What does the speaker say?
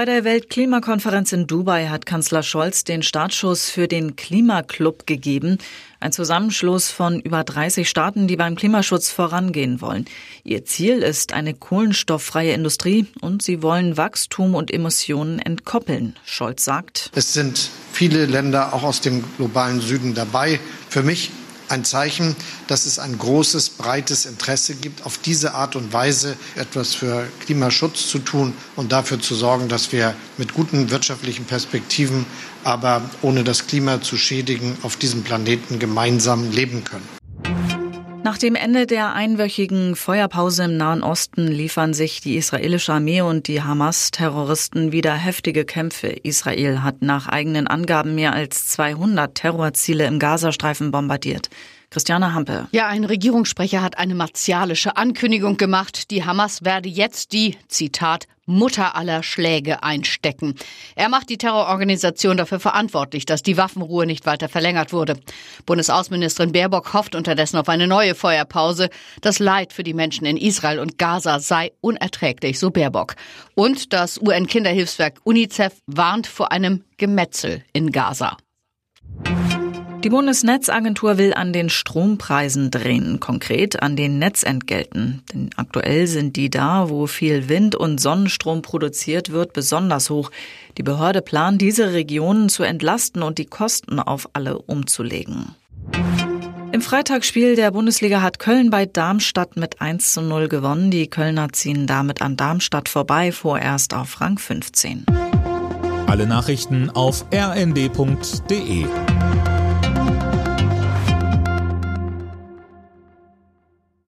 Bei der Weltklimakonferenz in Dubai hat Kanzler Scholz den Startschuss für den Klimaclub gegeben, ein Zusammenschluss von über 30 Staaten, die beim Klimaschutz vorangehen wollen. Ihr Ziel ist eine kohlenstofffreie Industrie und sie wollen Wachstum und Emissionen entkoppeln. Scholz sagt, es sind viele Länder auch aus dem globalen Süden dabei. Für mich ein Zeichen, dass es ein großes, breites Interesse gibt, auf diese Art und Weise etwas für Klimaschutz zu tun und dafür zu sorgen, dass wir mit guten wirtschaftlichen Perspektiven, aber ohne das Klima zu schädigen, auf diesem Planeten gemeinsam leben können. Nach dem Ende der einwöchigen Feuerpause im Nahen Osten liefern sich die israelische Armee und die Hamas-Terroristen wieder heftige Kämpfe. Israel hat nach eigenen Angaben mehr als 200 Terrorziele im Gazastreifen bombardiert. Christiane Hampe. Ja, ein Regierungssprecher hat eine martialische Ankündigung gemacht. Die Hamas werde jetzt die, Zitat, Mutter aller Schläge einstecken. Er macht die Terrororganisation dafür verantwortlich, dass die Waffenruhe nicht weiter verlängert wurde. Bundesaußenministerin Baerbock hofft unterdessen auf eine neue Feuerpause. Das Leid für die Menschen in Israel und Gaza sei unerträglich, so Baerbock. Und das UN-Kinderhilfswerk UNICEF warnt vor einem Gemetzel in Gaza. Die Bundesnetzagentur will an den Strompreisen drehen, konkret an den Netzentgelten. Denn aktuell sind die da, wo viel Wind- und Sonnenstrom produziert wird, besonders hoch. Die Behörde plant, diese Regionen zu entlasten und die Kosten auf alle umzulegen. Im Freitagsspiel der Bundesliga hat Köln bei Darmstadt mit 1 zu 0 gewonnen. Die Kölner ziehen damit an Darmstadt vorbei, vorerst auf Rang 15. Alle Nachrichten auf rnd.de